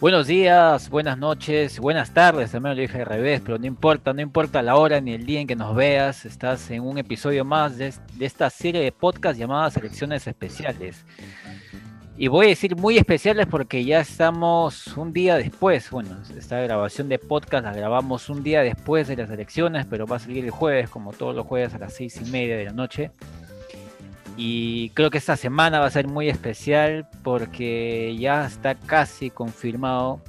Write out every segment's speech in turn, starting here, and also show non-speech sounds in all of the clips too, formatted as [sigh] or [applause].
Buenos días, buenas noches, buenas tardes, también lo dije al revés, pero no importa, no importa la hora ni el día en que nos veas, estás en un episodio más de, esta serie de podcast llamada Selecciones Especiales. Y voy a decir muy especiales porque ya estamos un día después, bueno, esta grabación de podcast la grabamos un día después de las elecciones, pero va a salir el jueves, como todos los jueves a las seis y media de la noche. Y creo que esta semana va a ser muy especial porque ya está casi confirmado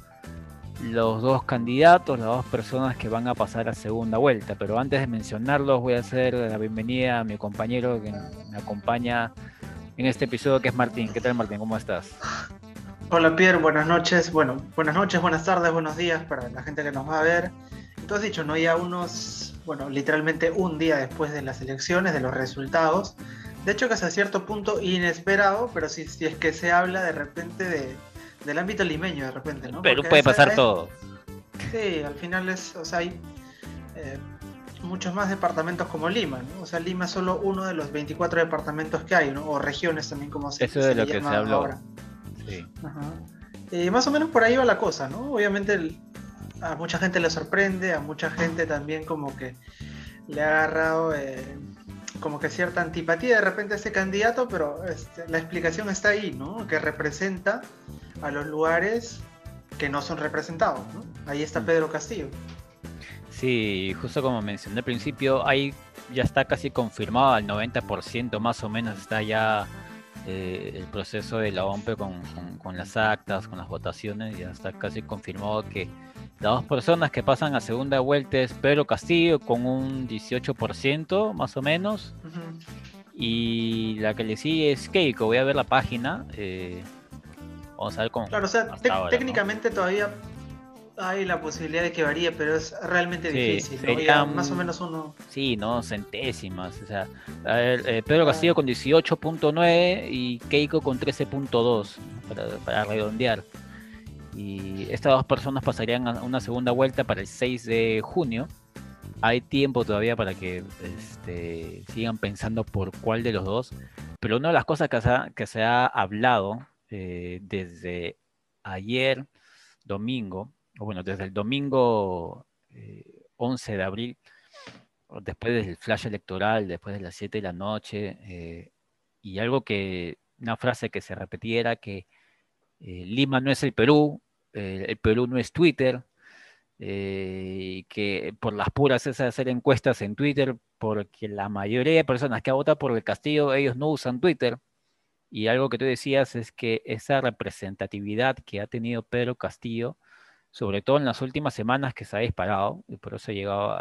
los dos candidatos, las dos personas que van a pasar a segunda vuelta. Pero antes de mencionarlos, voy a hacer la bienvenida a mi compañero que me acompaña en este episodio, que es Martín. ¿Qué tal, Martín? ¿Cómo estás? Hola, Pierre. Buenas noches. Bueno, buenas noches, buenas tardes, buenos días para la gente que nos va a ver. Tú dicho, ¿no? Ya unos, bueno, literalmente un día después de las elecciones, de los resultados de hecho que hasta cierto punto inesperado, pero si, si es que se habla de repente de, del ámbito limeño, de repente, ¿no? Pero puede pasar todo. Sí, al final es, o sea, hay eh, muchos más departamentos como Lima, ¿no? O sea, Lima es solo uno de los 24 departamentos que hay, ¿no? O regiones también como se Eso es de lo que se habló. Ahora. Sí. Y más o menos por ahí va la cosa, ¿no? Obviamente a mucha gente le sorprende, a mucha gente también como que le ha agarrado... Eh, como que cierta antipatía de repente a ese candidato, pero este, la explicación está ahí, ¿no? Que representa a los lugares que no son representados, ¿no? Ahí está mm. Pedro Castillo. Sí, justo como mencioné al principio, ahí ya está casi confirmado al 90% más o menos está ya eh, el proceso de la OMPE con, con, las actas, con las votaciones, ya está casi confirmado que las dos personas que pasan a segunda vuelta es Pedro Castillo con un 18% más o menos. Y la que le sigue es Keiko. Voy a ver la página. Eh, vamos a ver cómo. Claro, o sea, técnicamente todavía hay la posibilidad de que varíe, pero es realmente difícil. más o menos uno. Sí, no, centésimas. O sea, eh, Pedro Castillo con 18.9 y Keiko con 13.2 para, para redondear y estas dos personas pasarían a una segunda vuelta para el 6 de junio. Hay tiempo todavía para que este, sigan pensando por cuál de los dos. Pero una de las cosas que se ha, hablado eh, desde ayer, domingo, o bueno, desde el domingo 11 eh, de abril, después del flash electoral, después de las 7 de la noche, eh, y algo que, una frase que se repetiera que Lima no es el Perú, el Perú no es Twitter, eh, que por las puras es hacer encuestas en Twitter, porque la mayoría de personas que votan por el Castillo, ellos no usan Twitter. Y algo que tú decías es que esa representatividad que ha tenido Pedro Castillo, sobre todo en las últimas semanas que se ha disparado, y por eso ha llegado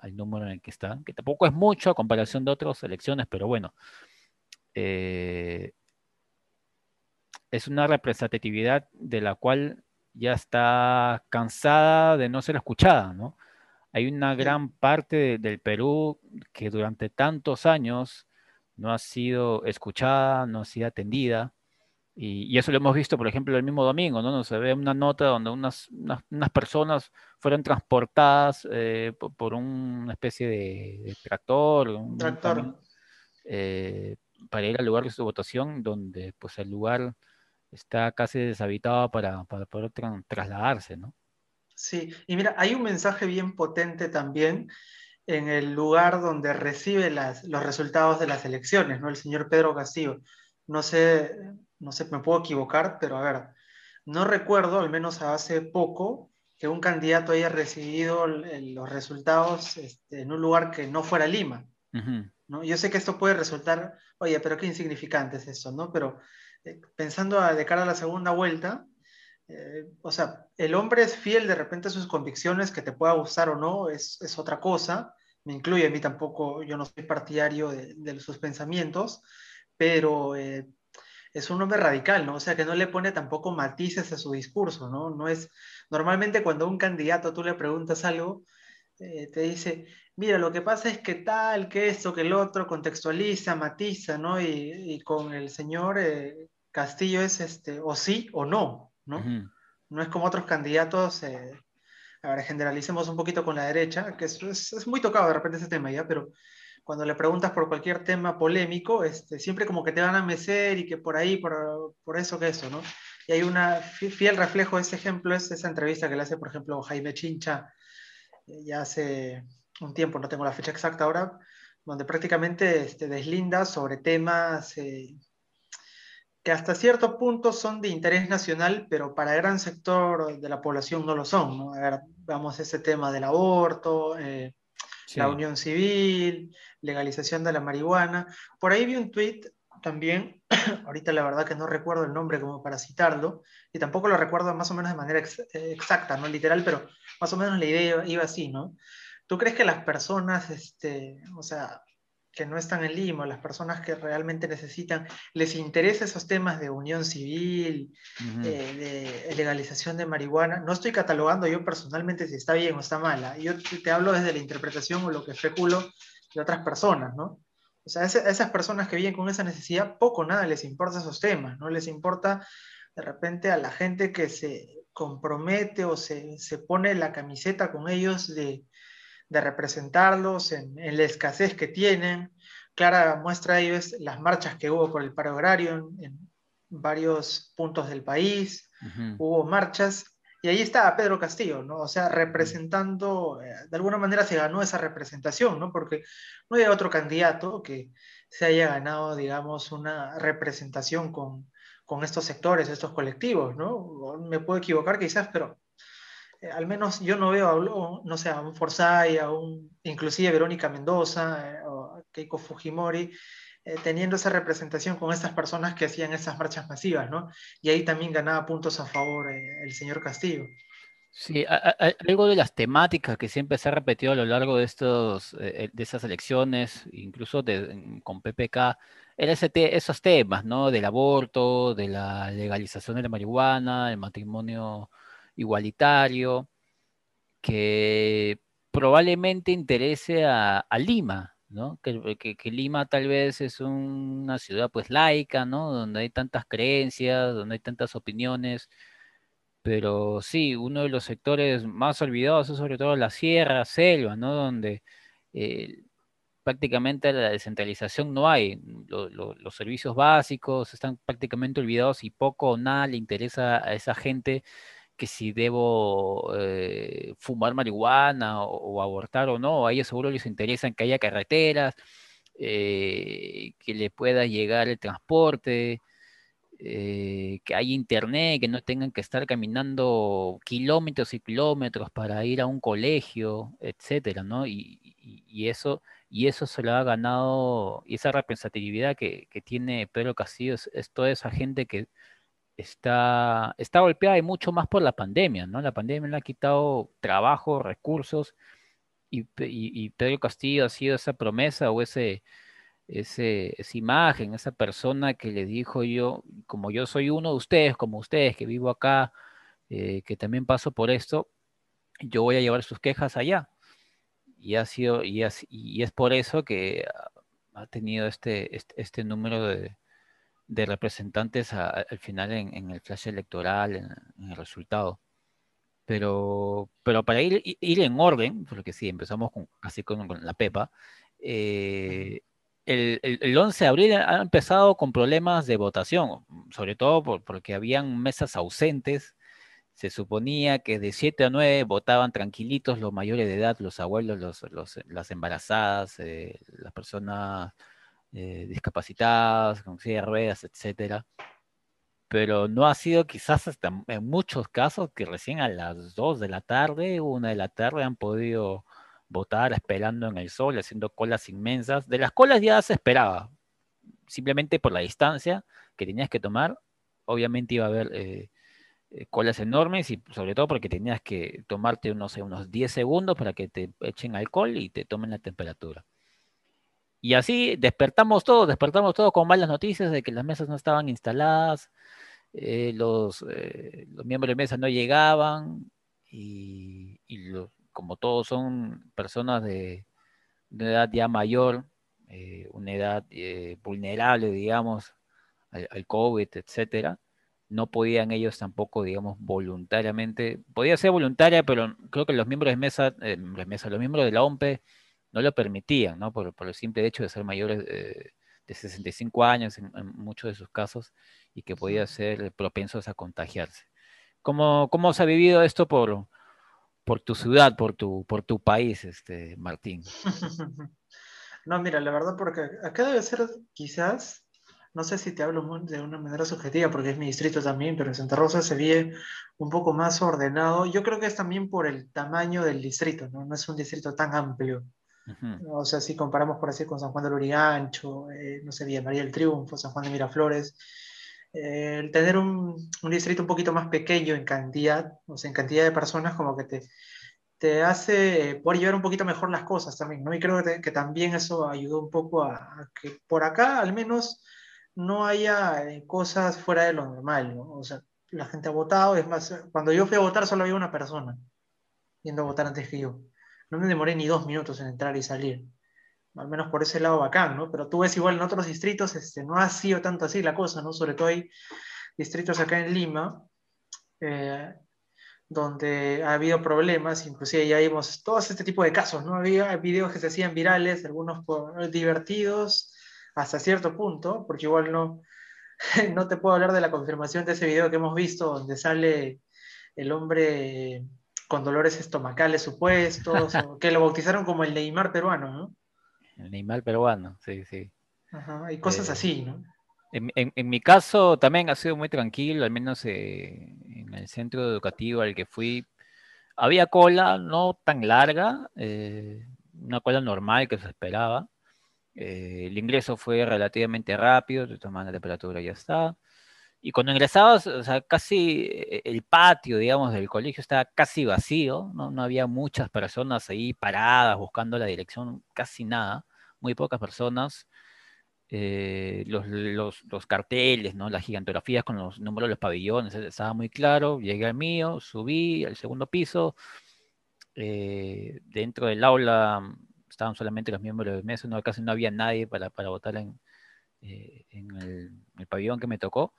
al número en el que está, que tampoco es mucho a comparación de otras elecciones, pero bueno, eh, es una representatividad de la cual ya está cansada de no ser escuchada, ¿no? Hay una gran parte del Perú que durante tantos años no ha sido escuchada, no ha sido atendida. Y, eso lo hemos visto, por ejemplo, el mismo domingo, ¿no? Se ve una nota donde unas, unas, personas fueron transportadas eh, por, una especie de, tractor, un tractor. Eh, para ir al lugar de su votación, donde pues el lugar está casi deshabitado para, poder trasladarse, ¿no? Sí, y mira, hay un mensaje bien potente también en el lugar donde recibe los resultados de las elecciones, ¿no? El señor Pedro Castillo. No sé, no sé, me puedo equivocar, pero a ver, no recuerdo, al menos hace poco, que un candidato haya recibido los resultados este, en un lugar que no fuera Lima. ¿no? Yo sé que esto puede resultar, oye, pero qué insignificante es eso, ¿no? Pero eh, pensando de cara a la segunda vuelta, eh, o sea, el hombre es fiel de repente a sus convicciones, que te pueda gustar o no, es, es otra cosa. Me incluye a mí tampoco, yo no soy partidario de, sus pensamientos, pero eh, es un hombre radical, ¿no? O sea, que no le pone tampoco matices a su discurso, ¿no? No es, normalmente cuando a un candidato tú le preguntas algo, te dice, mira, lo que pasa es que tal, que esto, que el otro, contextualiza, matiza, ¿no? Y, con el señor Castillo es este, o sí o no, ¿no? No es como otros candidatos, eh, ahora generalicemos un poquito con la derecha, que es, es, muy tocado de repente ese tema ya, pero cuando le preguntas por cualquier tema polémico, este, siempre como que te van a mecer y que por ahí, por, por eso que eso, ¿no? Y hay una fiel reflejo de ese ejemplo, es esa entrevista que le hace, por ejemplo, Jaime Chincha, eh, ya hace un tiempo, no tengo la fecha exacta ahora, donde prácticamente este, deslinda sobre temas eh, que hasta cierto punto son de interés nacional, pero para gran sector de la población no lo son. ¿no? A ver, vamos a ese tema del aborto, eh, la unión civil, legalización de la marihuana. Por ahí vi un tweet también, [clears throat] ahorita la verdad que no recuerdo el nombre como para citarlo, y tampoco lo recuerdo más o menos de manera eh, exacta, no literal, pero más o menos la idea iba así, ¿no? ¿Tú crees que las personas, este, o sea, que no están en Lima, las personas que realmente necesitan, les interesa esos temas de unión civil, eh, de legalización de marihuana. No estoy catalogando yo personalmente si está bien o está mala. Yo te, hablo desde la interpretación o lo que especulo de otras personas, ¿no? O sea, esas personas que viven con esa necesidad, poco nada les importa esos temas, ¿no? Les importa de repente a la gente que se compromete o se, se pone la camiseta con ellos de, de representarlos en, la escasez que tienen. Clara muestra ello es las marchas que hubo por el paro agrario en, varios puntos del país, hubo marchas, y ahí estaba Pedro Castillo, ¿no? O sea, representando, eh, de alguna manera se ganó esa representación, ¿no? Porque no hay otro candidato que se haya ganado, digamos, una representación con, con estos sectores, estos colectivos, ¿no? Me puedo equivocar quizás, pero al menos yo no veo, a, no sé, a un Forsyth, a un, inclusive Verónica Mendoza eh, o Keiko Fujimori, eh, teniendo esa representación con estas personas que hacían esas marchas masivas, ¿no? Y ahí también ganaba puntos a favor el señor Castillo. Sí, algo de las temáticas que siempre se ha repetido a lo largo de, estos, de esas elecciones, incluso con PPK, eran esos temas, ¿no? Del aborto, de la legalización de la marihuana, el matrimonio igualitario, que probablemente interese a, Lima, ¿no? Que, Lima tal vez es una ciudad pues laica, ¿no? Donde hay tantas creencias, donde hay tantas opiniones, pero sí, uno de los sectores más olvidados es sobre todo la sierra, selva, ¿no? Donde eh, prácticamente la descentralización no hay, los servicios básicos están prácticamente olvidados y poco o nada le interesa a esa gente que si debo eh, fumar marihuana o, abortar o no, a ellos seguro les interesa que haya carreteras, eh, que le pueda llegar el transporte, eh, que haya internet, que no tengan que estar caminando kilómetros y kilómetros para ir a un colegio, etcétera, ¿no? Y, eso, y eso se lo ha ganado, y esa representatividad que, tiene Pedro Castillo es toda esa gente que está, está golpeada y mucho más por la pandemia, ¿no? La pandemia le ha quitado trabajo, recursos, y, Pedro Castillo ha sido esa promesa o ese, ese, esa imagen, esa persona que le dijo yo, como yo soy uno de ustedes, como ustedes, que vivo acá, eh, que también paso por esto, yo voy a llevar sus quejas allá. Y ha sido, y, y es por eso que ha tenido este, este, este número de, de representantes al final en, el flash electoral, en, el resultado. Pero, pero para ir, ir, en orden, porque sí, empezamos con, así con, la Pepa, eh, el, el, 11 de abril ha empezado con problemas de votación, sobre todo porque habían mesas ausentes. Se suponía que de 7 a 9 votaban tranquilitos los mayores de edad, los abuelos, los, las embarazadas, eh, las personas eh, con silla de ruedas, etcétera. Pero no ha sido quizás hasta en muchos casos que recién a las 2 de la tarde, 1 de la tarde han podido votar esperando en el sol, haciendo colas inmensas. De las colas ya se esperaba, simplemente por la distancia que tenías que tomar. Obviamente iba a haber eh, eh, colas enormes y sobre todo porque tenías que tomarte unos, unos 10 segundos para que te echen alcohol y te tomen la temperatura. Y así despertamos todos, despertamos todos con malas noticias de que las mesas no estaban instaladas, eh, los, eh, los, miembros de mesa no llegaban y, como todos son personas de, de edad ya mayor, eh, una edad vulnerable, digamos, al, COVID, etcétera, no podían ellos tampoco, digamos, voluntariamente, podía ser voluntaria, pero creo que los miembros de mesa, mesa los miembros de la OMPE, no lo permitían, ¿no? Por, el simple hecho de ser mayores, de 65 años en, muchos de sus casos y que podía ser propensos a contagiarse. ¿Cómo, cómo se ha vivido esto por, por tu ciudad, por tu, por tu país, este, Martín? [laughs] No, mira, la verdad, porque acá debe ser quizás, no sé si te hablo de una manera subjetiva, porque es mi distrito también, pero en Santa Rosa se ve un poco más ordenado. Yo creo que es también por el tamaño del distrito, ¿no? No es un distrito tan amplio. O sea, si comparamos por así con San Juan de Lurigancho, eh, no sé, Villa María del Triunfo, San Juan de Miraflores, eh, el tener un, distrito un poquito más pequeño en cantidad, o sea, en cantidad de personas, como que te, te hace poder llevar un poquito mejor las cosas también, ¿no? Y creo que, que también eso ayudó un poco a, a, que por acá al menos no haya eh, cosas fuera de lo normal, ¿no? O sea, la gente ha votado, es más, cuando yo fui a votar solo había una persona yendo a votar antes que yo no me demoré ni dos minutos en entrar y salir. Al menos por ese lado bacán, ¿no? Pero tú ves igual en otros distritos, este, no ha sido tanto así la cosa, ¿no? Sobre todo hay distritos acá en Lima, eh, donde ha habido problemas, inclusive ya vimos todos este tipo de casos, ¿no? Había videos que se hacían virales, algunos divertidos hasta cierto punto, porque igual no, [laughs] no te puedo hablar de la confirmación de ese video que hemos visto, donde sale el hombre con dolores estomacales supuestos, que lo bautizaron como el Neymar peruano, ¿no? El Neymar peruano, sí, sí. Ajá, y cosas eh, así, ¿no? En, mi caso también ha sido muy tranquilo, al menos eh, en el centro educativo al que fui. Había cola, no tan larga, eh, una cola normal que se esperaba. el ingreso fue relativamente rápido, te toman la temperatura y ya está. Y cuando ingresabas, o sea, casi eh, el patio, digamos, del colegio estaba casi vacío, no, no había muchas personas ahí paradas buscando la dirección, casi nada, muy pocas personas. Eh, los, los, los, carteles, ¿no? las gigantografías con los números de los pabellones, eh, estaba muy claro. Llegué al mío, subí al segundo piso. dentro del aula estaban solamente los miembros del mes, no, casi no había nadie para, para votar en, en el, pabellón que me tocó.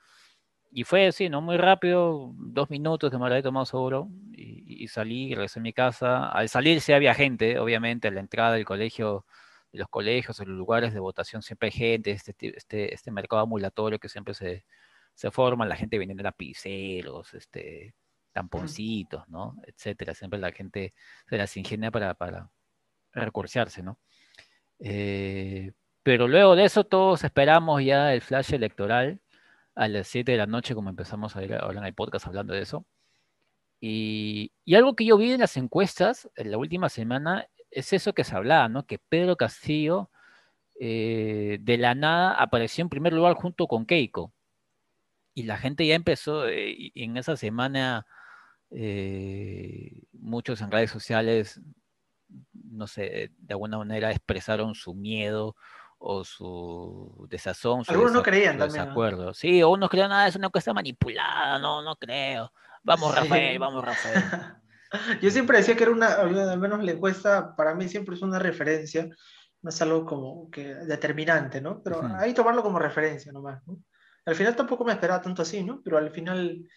Y fue así, ¿no? Muy rápido, dos minutos que me lo había tomado seguro, y, salí, regresé a mi casa. Al salir sí había gente, obviamente, a la entrada del colegio, de los colegios, en los lugares de votación siempre hay gente, este, este, este mercado ambulatorio que siempre se, se forma, la gente vendiendo lapiceros, este, tamponcitos, ¿no? Etcétera. Siempre la gente se las ingenia para, para recursearse, ¿no? Eh, pero luego de eso todos esperamos ya el flash electoral a las 7 de la noche, como empezamos a ahora en el podcast hablando de eso. Y, algo que yo vi en las encuestas en la última semana es eso que se hablaba, ¿no? Que Pedro Castillo eh, de la nada apareció en primer lugar junto con Keiko. Y la gente ya empezó, eh, en esa semana, eh, muchos en redes sociales, no sé, de alguna manera expresaron su miedo o su desazón. Su Algunos no creían también. Desacuerdo. Sí, o unos creían, nada, ah, es una cosa manipulada, no, no creo. Vamos, Rafael, vamos, Rafael. [laughs] Yo siempre decía que era una, al menos la encuesta para mí siempre es una referencia, no es algo como que determinante, ¿no? Pero hay que tomarlo como referencia nomás, ¿no? Al final tampoco me esperaba tanto así, ¿no? Pero al final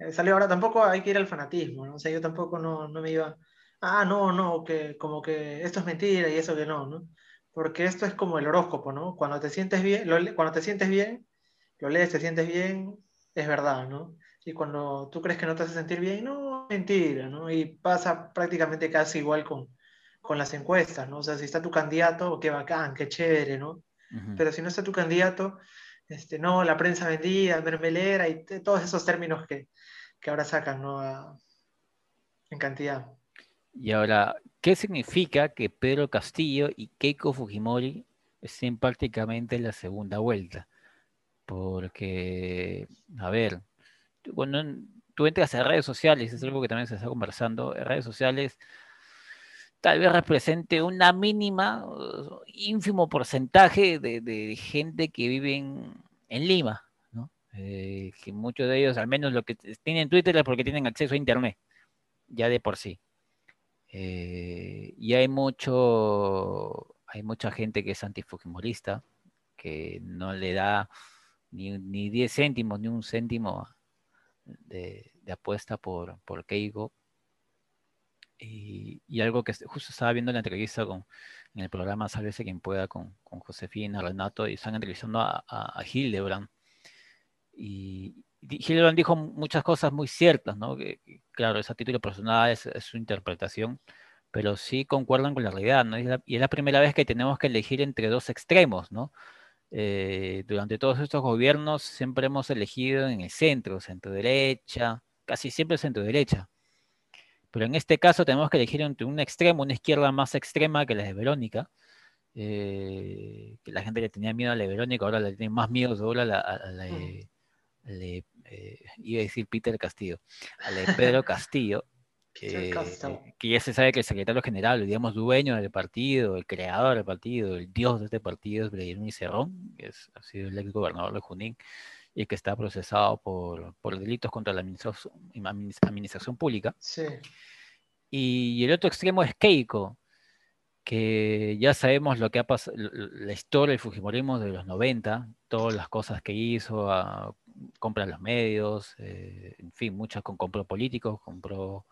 eh, salió ahora, tampoco hay que ir al fanatismo, ¿no? O sea, yo tampoco no, no me iba, ah, no, no, que como que esto es mentira y eso que no, ¿no? Porque esto es como el horóscopo, ¿no? Cuando te sientes bien, cuando te sientes bien, lo lees, te sientes bien, es verdad, ¿no? Y cuando tú crees que no te hace sentir bien, no, mentira, ¿no? Y pasa prácticamente casi igual con, con las encuestas, ¿no? O sea, si está tu candidato, qué bacán, qué chévere, ¿no? Pero si no está tu candidato, este, no, la prensa vendida, mermelera y todos esos términos que, que ahora sacan, ¿no? en cantidad. Y ahora, ¿qué significa que Pedro Castillo y Keiko Fujimori estén prácticamente en la segunda vuelta? Porque, a ver, cuando tú entras a redes sociales, es algo que también se está conversando, en redes sociales tal vez represente una mínima, ínfimo porcentaje de, gente que vive en, Lima, ¿no? Eh, que muchos de ellos, al menos lo que tienen Twitter es porque tienen acceso a Internet, ya de por sí. Eh, y hay mucho, hay mucha gente que es antifujimorista, que no le da ni, ni 10 céntimos, ni un céntimo de, apuesta por, por Keiko. Y, algo que justo estaba viendo en la entrevista con en el programa Sálvese quien pueda con, con Josefina, Renato, y están entrevistando a, a, a Hildebrand. Y, Hildebrand dijo muchas cosas muy ciertas, ¿no? Que, claro, es a título personal, es, es, su interpretación, pero sí concuerdan con la realidad, ¿no? Y es la, y es la primera vez que tenemos que elegir entre dos extremos, ¿no? Eh, durante todos estos gobiernos siempre hemos elegido en el centro, centro derecha, casi siempre centro derecha. Pero en este caso tenemos que elegir entre un extremo, una izquierda más extrema que la de Verónica, eh, que la gente le tenía miedo a la de Verónica, ahora le tiene más miedo ahora a la, a la de, le, eh, iba a decir Peter Castillo, a la de Pedro [laughs] Castillo, eh, que ya se sabe que el secretario general, digamos, dueño del partido, el creador del partido, el dios de este partido es Vladimir Cerrón, que es, ha sido el ex gobernador de Junín y que está procesado por, por delitos contra la administración, administración pública. Sí. Y, y el otro extremo es Keiko, que ya sabemos lo que ha pasado, la historia del Fujimorismo de los 90, todas las cosas que hizo, a, compra los medios, eh, en fin, muchas con compró políticos, compró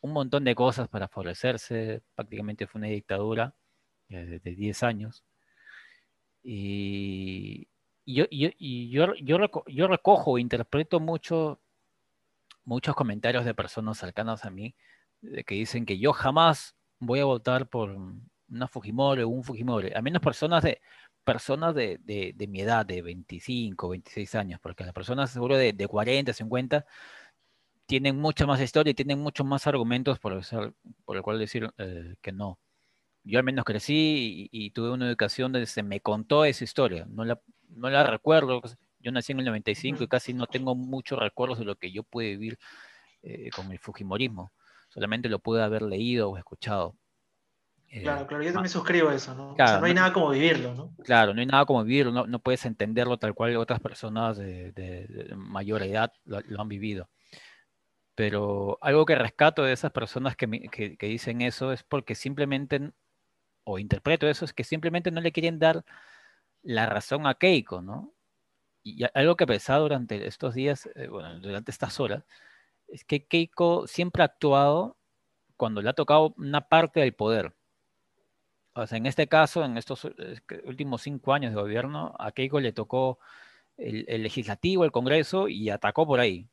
un montón de cosas para favorecerse, prácticamente fue una dictadura eh, de 10 años. Y, yo, yo, yo, yo, recojo, interpreto mucho, muchos comentarios de personas cercanas a mí de que dicen que yo jamás voy a votar por una Fujimori o un Fujimori, a menos personas de personas de, de, de, mi edad, de 25, 26 años, porque las personas seguro de, de 40, 50 tienen mucha más historia y tienen muchos más argumentos por, el, por el cual decir eh, que no. Yo al menos crecí y, y, tuve una educación donde se me contó esa historia, no la, no la recuerdo, yo nací en el 95 y casi no tengo muchos recuerdos de lo que yo pude vivir eh, con el Fujimorismo solamente lo pude haber leído o escuchado. Claro, claro, yo también suscribo eso, ¿no? Claro, o sea, no hay nada como vivirlo, ¿no? Claro, no hay nada como vivirlo, no, no puedes entenderlo tal cual otras personas de, de, de mayor edad lo, lo, han vivido. Pero algo que rescato de esas personas que, que, que, dicen eso es porque simplemente, o interpreto eso, es que simplemente no le quieren dar la razón a Keiko, ¿no? Y algo que he pensado durante estos días, eh, bueno, durante estas horas, es que Keiko siempre ha actuado cuando le ha tocado una parte del poder. O sea, en este caso, en estos últimos cinco años de gobierno, a Keiko le tocó el, legislativo, el Congreso, y atacó por ahí.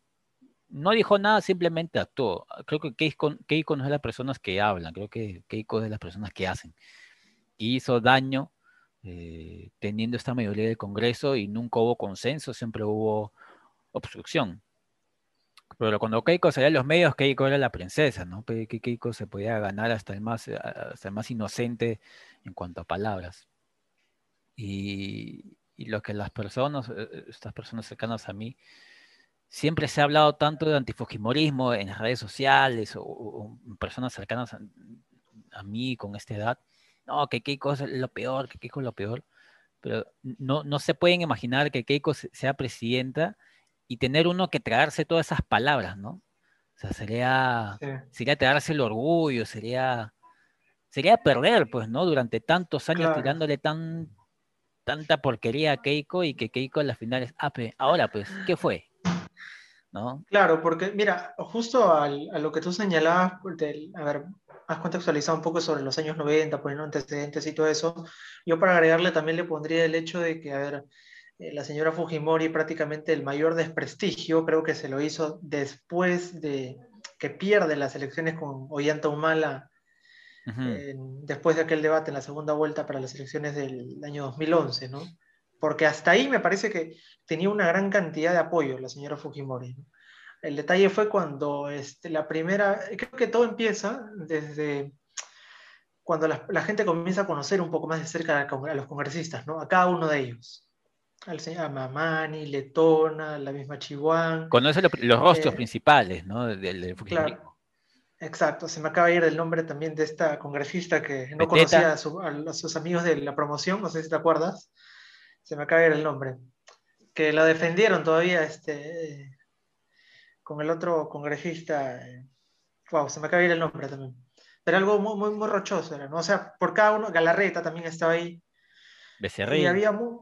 No dijo nada, simplemente actuó. Creo que Keiko, Keiko no es de las personas que hablan, creo que Keiko es de las personas que hacen. Hizo daño eh, teniendo esta mayoría del Congreso y nunca hubo consenso, siempre hubo obstrucción. Pero cuando Keiko salía en los medios, Keiko era la princesa, ¿no? Keiko se podía ganar hasta el más, hasta el más inocente en cuanto a palabras. Y, y lo que las personas, eh, eh, estas personas cercanas a mí, siempre se ha hablado tanto de antifujimorismo en las redes sociales o, o personas cercanas a, a, mí con esta edad. No, que Keiko es lo peor, que Keiko es lo peor. Pero no, no se pueden imaginar que Keiko sea presidenta y tener uno que tragarse todas esas palabras, ¿no? O sea, sería, sí. sería tragarse el orgullo, sería, sería perder, pues, ¿no? Durante tantos años claro. tirándole tan, tanta porquería a Keiko y que Keiko a las finales, ah, pues, ahora, pues, ¿qué fue? ¿No? Claro, porque, mira, justo al, a lo que tú señalabas, del, a ver, has contextualizado un poco sobre los años 90, poniendo antecedentes y todo eso, yo para agregarle también le pondría el hecho de que, a ver, la señora Fujimori prácticamente el mayor desprestigio, creo que se lo hizo después de que pierde las elecciones con Ollanta Humala, uh -huh. eh, después de aquel debate en la segunda vuelta para las elecciones del año 2011, ¿no? Porque hasta ahí me parece que tenía una gran cantidad de apoyo la señora Fujimori. ¿no? El detalle fue cuando este, la primera, creo que todo empieza desde cuando la, la, gente comienza a conocer un poco más de cerca a los congresistas, ¿no? A cada uno de ellos al señor Mamani, Letona, la misma Chihuahua. Conoce los, los rostros eh, principales, ¿no? Del, del claro, exacto, se me acaba de ir el nombre también de esta congresista que no conocía a, su, a, sus amigos de la promoción, no sé si te acuerdas, se me acaba de ir el nombre, que la defendieron todavía este, con el otro congresista, wow, se me acaba de ir el nombre también, pero algo muy, muy, muy rochoso era, ¿no? O sea, por cada uno, Galarreta también estaba ahí. Becerril. Y había muy,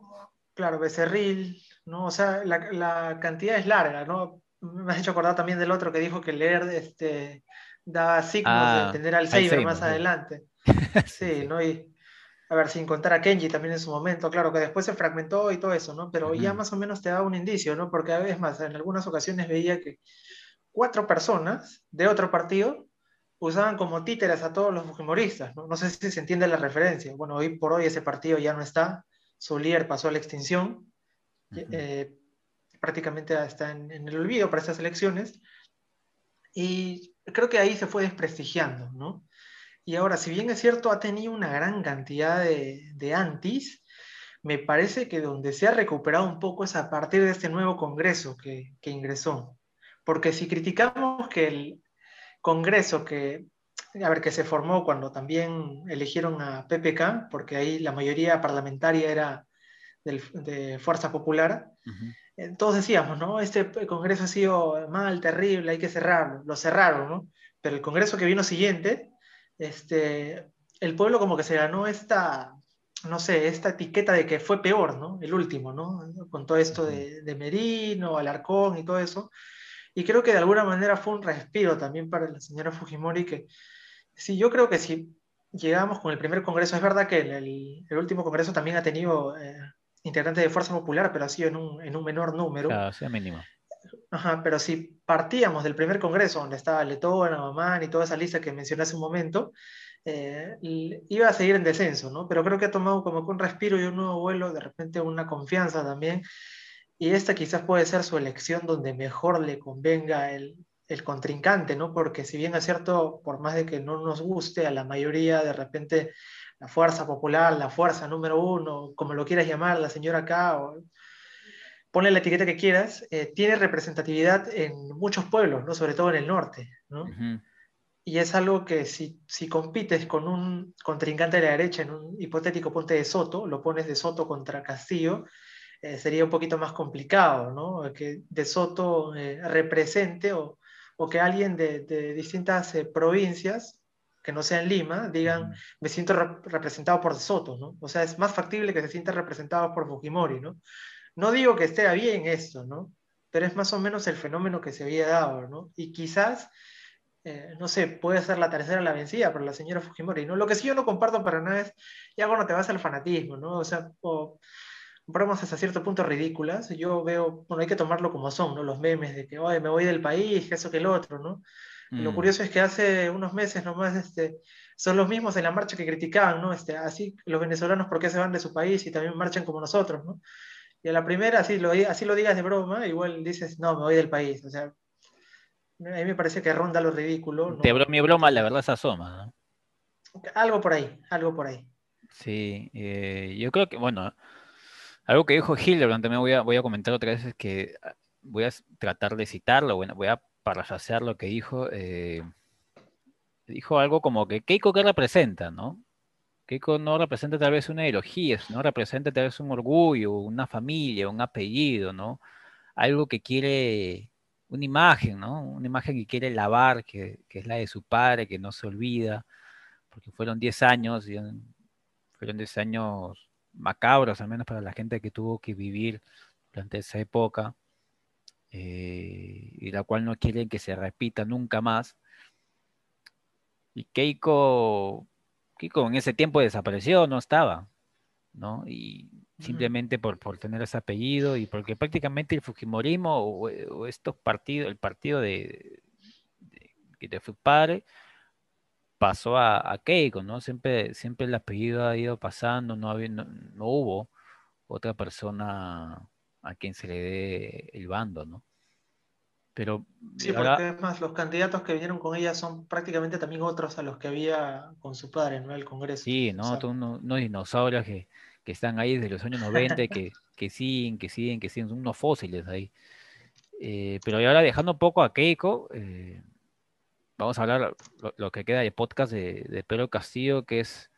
Claro, Becerril, ¿no? O sea, la, la, cantidad es larga, ¿no? Me has hecho acordar también del otro que dijo que leer este, da signos ah, de tener Alzheimer, Alzheimer más sí. adelante. [laughs] sí, ¿no? Y, a ver, sin contar a Kenji también en su momento, claro que después se fragmentó y todo eso, ¿no? Pero ya más o menos te da un indicio, ¿no? Porque a veces más, en algunas ocasiones veía que cuatro personas de otro partido usaban como títeres a todos los fujimoristas, ¿no? No sé si se entiende la referencia. Bueno, hoy por hoy ese partido ya no está, su líder pasó a la extinción, eh, prácticamente está en, en, el olvido para estas elecciones, y creo que ahí se fue desprestigiando, ¿no? Y ahora, si bien es cierto, ha tenido una gran cantidad de, de antis, me parece que donde se ha recuperado un poco es a partir de este nuevo Congreso que, que ingresó. Porque si criticamos que el Congreso que, a ver, que se formó cuando también eligieron a PPK, porque ahí la mayoría parlamentaria era del, de Fuerza Popular, uh todos decíamos, ¿no? Este Congreso ha sido mal, terrible, hay que cerrarlo. Lo cerraron, ¿no? Pero el Congreso que vino siguiente este, el pueblo como que se ganó esta, no sé, esta etiqueta de que fue peor, ¿no? El último, ¿no? Con todo esto de, de Merino, Alarcón y todo eso. Y creo que de alguna manera fue un respiro también para la señora Fujimori, que sí, yo creo que si llegamos con el primer congreso, es verdad que el, el último congreso también ha tenido eh, integrantes de Fuerza Popular, pero ha sido en un, en un menor número. Claro, sea mínimo. Ajá, pero si partíamos del primer congreso, donde estaba Letona, Mamán y toda esa lista que mencioné hace un momento, eh, iba a seguir en descenso, ¿no? Pero creo que ha tomado como que un respiro y un nuevo vuelo, de repente una confianza también, y esta quizás puede ser su elección donde mejor le convenga el, el contrincante, ¿no? Porque si bien es cierto, por más de que no nos guste a la mayoría, de repente la fuerza popular, la fuerza número uno, como lo quieras llamar, la señora acá, o ponle la etiqueta que quieras, eh, tiene representatividad en muchos pueblos, ¿no? sobre todo en el norte. ¿no? Y es algo que si, si, compites con un contrincante de la derecha en un hipotético ponte de Soto, lo pones de Soto contra Castillo, eh, sería un poquito más complicado, ¿no? Que de Soto eh, represente o, o, que alguien de, de distintas provincias, que no sean Lima, digan, me siento representado por Soto, ¿no? O sea, es más factible que se sienta representado por Fujimori, ¿no? No digo que esté bien esto, ¿no? Pero es más o menos el fenómeno que se había dado, ¿no? Y quizás, eh, no sé, puede ser la tercera la vencida para la señora Fujimori, ¿no? Lo que sí yo no comparto para nada es, ya cuando te vas al fanatismo, ¿no? O sea, o, bromas hasta cierto punto ridículas, yo veo, bueno, hay que tomarlo como son, ¿no? Los memes de que, oye, me voy del país, que eso que el otro, ¿no? Lo mm. curioso es que hace unos meses nomás este, son los mismos en la marcha que criticaban, ¿no? Este, así los venezolanos, ¿por qué se van de su país y también marchan como nosotros, ¿no? Y a la primera, así lo, así lo digas de broma, igual dices, no, me voy del país. O sea, a mí me parece que ronda lo ridículo. De broma y broma, la verdad se asoma, ¿no? Algo por ahí, algo por ahí. Sí, eh, yo creo que, bueno, algo que dijo Hildebrand también voy a, comentar otra vez es que ah, voy a tratar de citarlo, bueno, voy a parafrasear lo que dijo. Eh, dijo algo como que Keiko que representa, ¿no? Keiko no representa tal vez una ideología, no representa tal vez un orgullo, una familia, un apellido, ¿no? Algo que quiere, una imagen, ¿no? Una imagen que quiere lavar, que, es la de su padre, que no se olvida, porque fueron 10 años, fueron 10 años macabros, al menos para la gente que tuvo que vivir durante esa época, eh, y la cual no quieren que se repita nunca más. Y Keiko Kiko en ese tiempo desapareció, no estaba, ¿no? Y simplemente por, por tener ese apellido y porque prácticamente el Fujimorismo o, estos partidos, el partido de, de, su padre pasó a, Keiko, ¿no? Siempre, siempre el apellido ha ido pasando, no, había, no, hubo otra persona a quien se le dé el bando, ¿no? Pero sí, porque además los candidatos que vinieron con ella son prácticamente también otros a los que había con su padre, ¿no? El Congreso. Sí, ¿no? unos, dinosaurios que, están ahí desde los años 90, que, que siguen, que siguen, que siguen, son unos fósiles ahí. Eh, pero ahora dejando un poco a Keiko, eh, vamos a hablar lo, que queda de podcast de, Pedro Castillo, que es,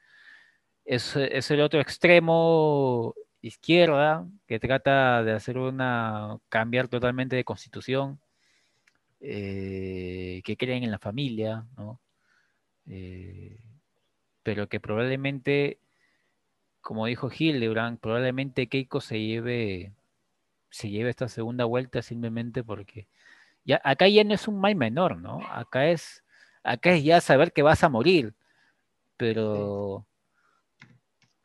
es, es el otro extremo izquierda que trata de hacer una cambiar totalmente de constitución eh, que creen en la familia, ¿no? Eh, pero que probablemente, como dijo Hildebrand, probablemente Keiko se lleve, se lleve esta segunda vuelta simplemente porque ya, acá ya no es un mal menor, ¿no? Acá es, acá es ya saber que vas a morir, pero,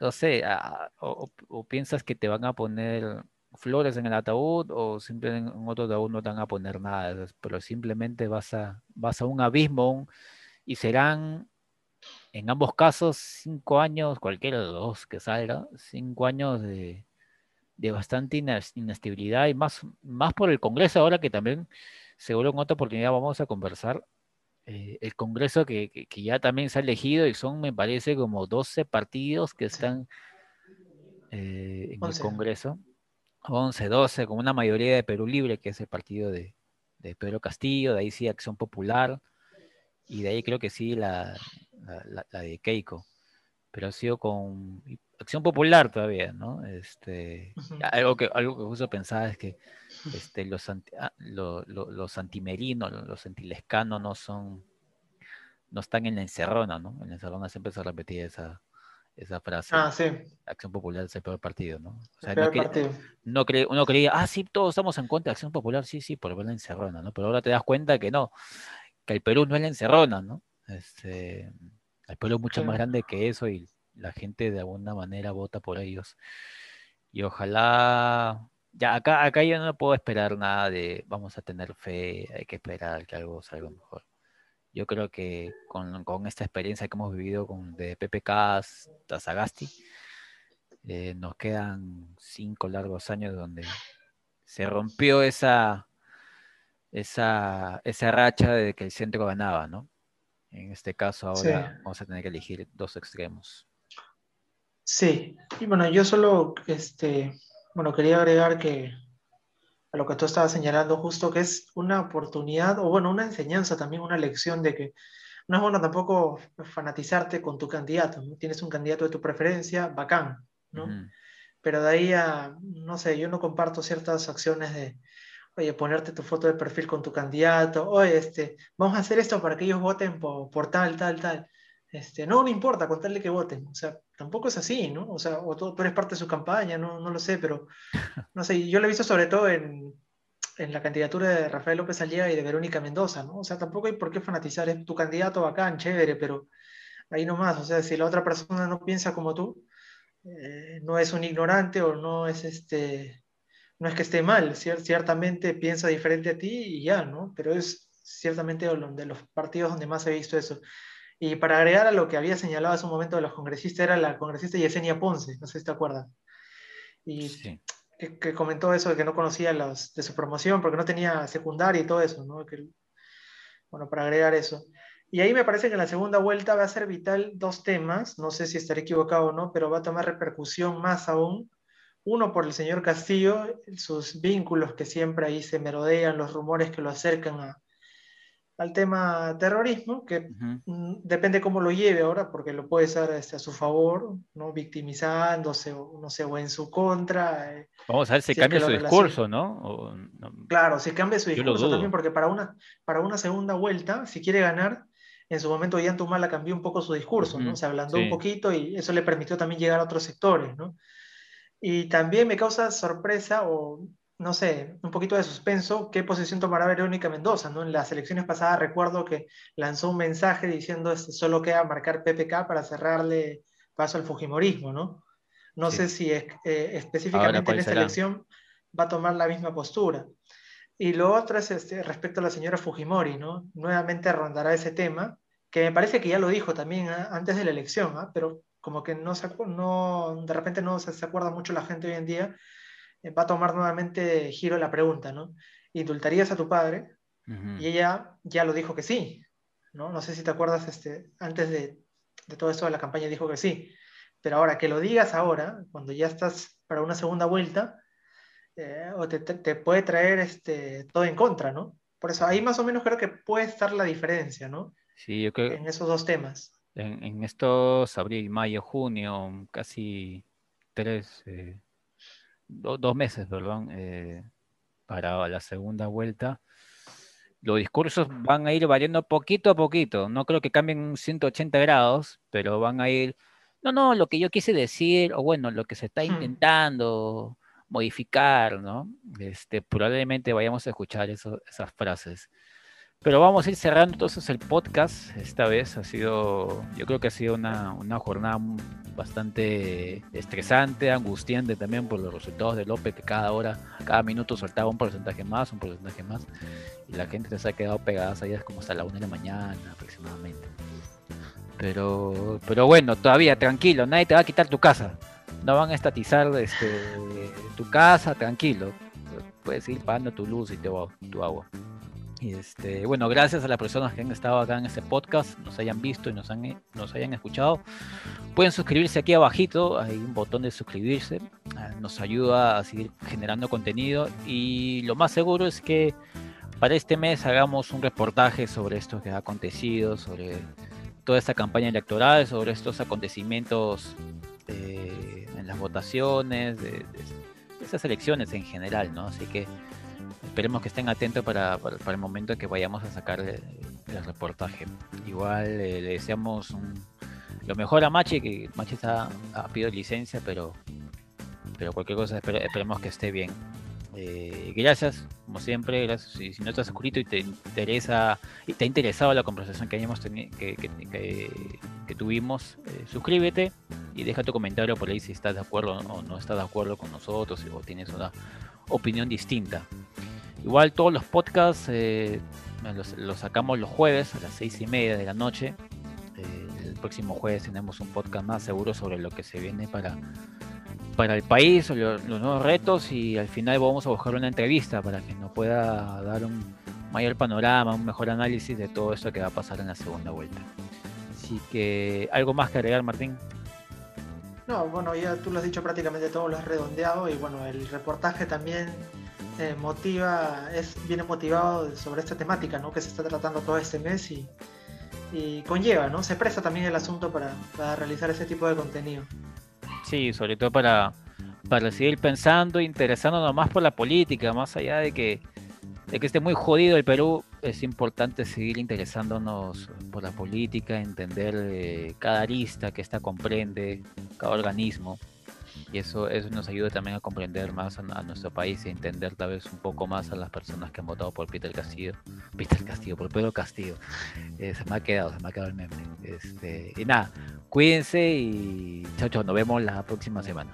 no sé, o, piensas que te van a poner flores en el ataúd o simplemente en otro ataúd no te van a poner nada, pero simplemente vas a, vas a un abismo y serán en ambos casos cinco años, cualquiera de los dos que salga, cinco años de, bastante inestabilidad y más, más por el Congreso ahora que también seguro en otra oportunidad vamos a conversar. Eh, el Congreso que, ya también se ha elegido y son, me parece, como 12 partidos que están eh, en el Congreso. 11, 12, con una mayoría de Perú Libre, que es el partido de, Pedro Castillo, de ahí sí Acción Popular, y de ahí creo que sí la, la, de Keiko, pero ha sido con Acción Popular todavía, ¿no? Este, algo, que, algo que justo pensaba es que este, los, anti, ah, los antimerinos, los antilescanos no son, no están en la encerrona, ¿no? En la encerrona siempre se repetía esa, esa frase. Ah, sí. Acción Popular es el peor partido, ¿no? O sea, no, partido. no uno creía, ah, sí, todos estamos en contra de Acción Popular, sí, sí, por ver la encerrona, ¿no? Pero ahora te das cuenta que no, que el Perú no es la encerrona, ¿no? Este, el pueblo es mucho más grande que eso y la gente de alguna manera vota por ellos. Y ojalá, ya acá, acá yo no puedo esperar nada de vamos a tener fe, hay que esperar que algo salga mejor. Yo creo que con, esta experiencia que hemos vivido con de PPK hasta Sagasti, eh, nos quedan cinco largos años donde se rompió esa, esa, esa racha de que el centro ganaba, ¿no? En este caso ahora vamos a tener que elegir dos extremos. Sí, y bueno, yo solo, este, bueno, quería agregar que a lo que tú estabas señalando justo que es una oportunidad, o bueno, una enseñanza también, una lección de que no es bueno tampoco fanatizarte con tu candidato, ¿no? Tienes un candidato de tu preferencia, bacán, ¿no? Pero de ahí a, no sé, yo no comparto ciertas acciones de, oye, ponerte tu foto de perfil con tu candidato, oye, este, vamos a hacer esto para que ellos voten por, tal, tal, tal. Este, no, no importa, contarle que voten. O sea, tampoco es así, ¿no? O sea, o tú, eres parte de su campaña, no, no lo sé, pero [laughs] no sé, yo lo he visto sobre todo en, en la candidatura de Rafael López Aliaga y de Verónica Mendoza, ¿no? O sea, tampoco hay por qué fanatizar, es tu candidato bacán, chévere, pero ahí nomás, o sea, si la otra persona no piensa como tú, eh, no es un ignorante o no es este no es que esté mal, ciertamente piensa diferente a ti y ya, ¿no? Pero es ciertamente de los partidos donde más he visto eso. Y para agregar a lo que había señalado hace un momento de los congresistas, era la congresista Yesenia Ponce, no sé si te acuerdas. Y que, comentó eso de que no conocía los de su promoción porque no tenía secundaria y todo eso, ¿no? bueno, para agregar eso. Y ahí me parece que en la segunda vuelta va a ser vital dos temas, no sé si estaré equivocado o no, pero va a tomar repercusión más aún uno por el señor Castillo, sus vínculos que siempre ahí se merodean, los rumores que lo acercan al tema terrorismo, que mm, depende cómo lo lleve ahora, porque lo puede ser este, a su favor, ¿no? victimizándose o, no sé, o en su contra. Eh, Vamos a ver si, cambia su discurso, ¿no? Claro, si cambia su discurso también, porque para una, para una segunda vuelta, si quiere ganar, en su momento Yantumala cambió un poco su discurso, ¿no? Se ablandó un poquito y eso le permitió también llegar a otros sectores, ¿no? Y también me causa sorpresa o, no sé, un poquito de suspenso qué posición tomará Verónica Mendoza. ¿no? En las elecciones pasadas recuerdo que lanzó un mensaje diciendo este, solo queda marcar PPK para cerrarle paso al Fujimorismo. No, no sé si es, eh, específicamente en esta elección va a tomar la misma postura. Y lo otro es este, respecto a la señora Fujimori, ¿no? Nuevamente rondará ese tema, que me parece que ya lo dijo también ¿ah? antes de la elección, ¿ah? pero como que no, se, no de repente no se, acuerda mucho la gente hoy en día, va a tomar nuevamente giro la pregunta, ¿no? ¿Indultarías a tu padre? Y ella ya lo dijo que sí, ¿no? No sé si te acuerdas, este, antes de, de todo esto de la campaña dijo que sí, pero ahora que lo digas ahora, cuando ya estás para una segunda vuelta, eh, o te, te, puede traer este, todo en contra, ¿no? Por eso ahí más o menos creo que puede estar la diferencia, ¿no? Sí, yo creo... En esos dos temas en, estos abril, mayo, junio, casi tres, eh, dos meses, perdón, eh, para la segunda vuelta, los discursos van a ir variando poquito a poquito. No creo que cambien 180 grados, pero van a ir, no, no, lo que yo quise decir, o bueno, lo que se está hmm. intentando modificar, ¿no? Este, probablemente vayamos a escuchar esas frases. Pero vamos a ir cerrando entonces el podcast. Esta vez ha sido, yo creo que ha sido una, una jornada bastante estresante, angustiante también por los resultados de López, que cada hora, cada minuto soltaba un porcentaje más, un porcentaje más, y la gente se ha quedado pegada allá como hasta la una de la mañana aproximadamente. Pero, pero bueno, todavía tranquilo, nadie te va a quitar tu casa. No van a estatizar este, tu casa, tranquilo. Puedes ir pagando tu luz y tu, tu agua. Y este, bueno, gracias a las personas que han estado acá en este podcast, nos hayan visto y nos, han, hayan escuchado. Pueden suscribirse aquí abajito, hay un botón de suscribirse, ah, nos ayuda a seguir generando contenido y lo más seguro es que para este mes hagamos un reportaje sobre esto que ha acontecido, sobre toda esta campaña electoral, sobre estos acontecimientos eh, en las votaciones, de, de, estas elecciones en general, ¿no? Así que esperemos que estén atentos para, para, el momento en que vayamos a sacar el, reportaje. Igual eh, le deseamos lo mejor a Machi, que Machi está, ha pedido licencia, pero, pero cualquier cosa esperemos que esté bien. Eh, gracias, como siempre, gracias. Si, no estás suscrito y te interesa y te ha interesado la conversación que, hayamos que, que, tuvimos, eh, suscríbete y deja tu comentario por ahí si estás de acuerdo o no estás de acuerdo con nosotros o tienes una opinión distinta. Igual todos los podcasts eh, los, los, sacamos los jueves a las seis y media de la noche. Eh, el próximo jueves tenemos un podcast más seguro sobre lo que se viene para, para el país, los, los nuevos retos y al final vamos a buscar una entrevista para que nos pueda dar un mayor panorama, un mejor análisis de todo esto que va a pasar en la segunda vuelta. Así que, ¿algo más que agregar, Martín? No, bueno, ya tú lo has dicho prácticamente todo, lo has redondeado y bueno, el reportaje también eh, motiva, es, viene motivado sobre esta temática ¿no? que se está tratando todo este mes y, y conlleva, ¿no? Se presta también el asunto para, para, realizar ese tipo de contenido. Sí, sobre todo para, para seguir pensando, interesándonos más por la política, más allá de que, de que esté muy jodido el Perú, es importante seguir interesándonos por la política, entender eh, cada arista que esta comprende, cada organismo y eso, eso nos ayuda también a comprender más a, nuestro país y entender tal vez un poco más a las personas que han votado por Peter Castillo, [laughs] Peter Castillo, por Pedro Castillo. Eh, se me ha quedado, se me ha quedado el meme. Este, y nada, cuídense y chao, chao, nos vemos la próxima semana.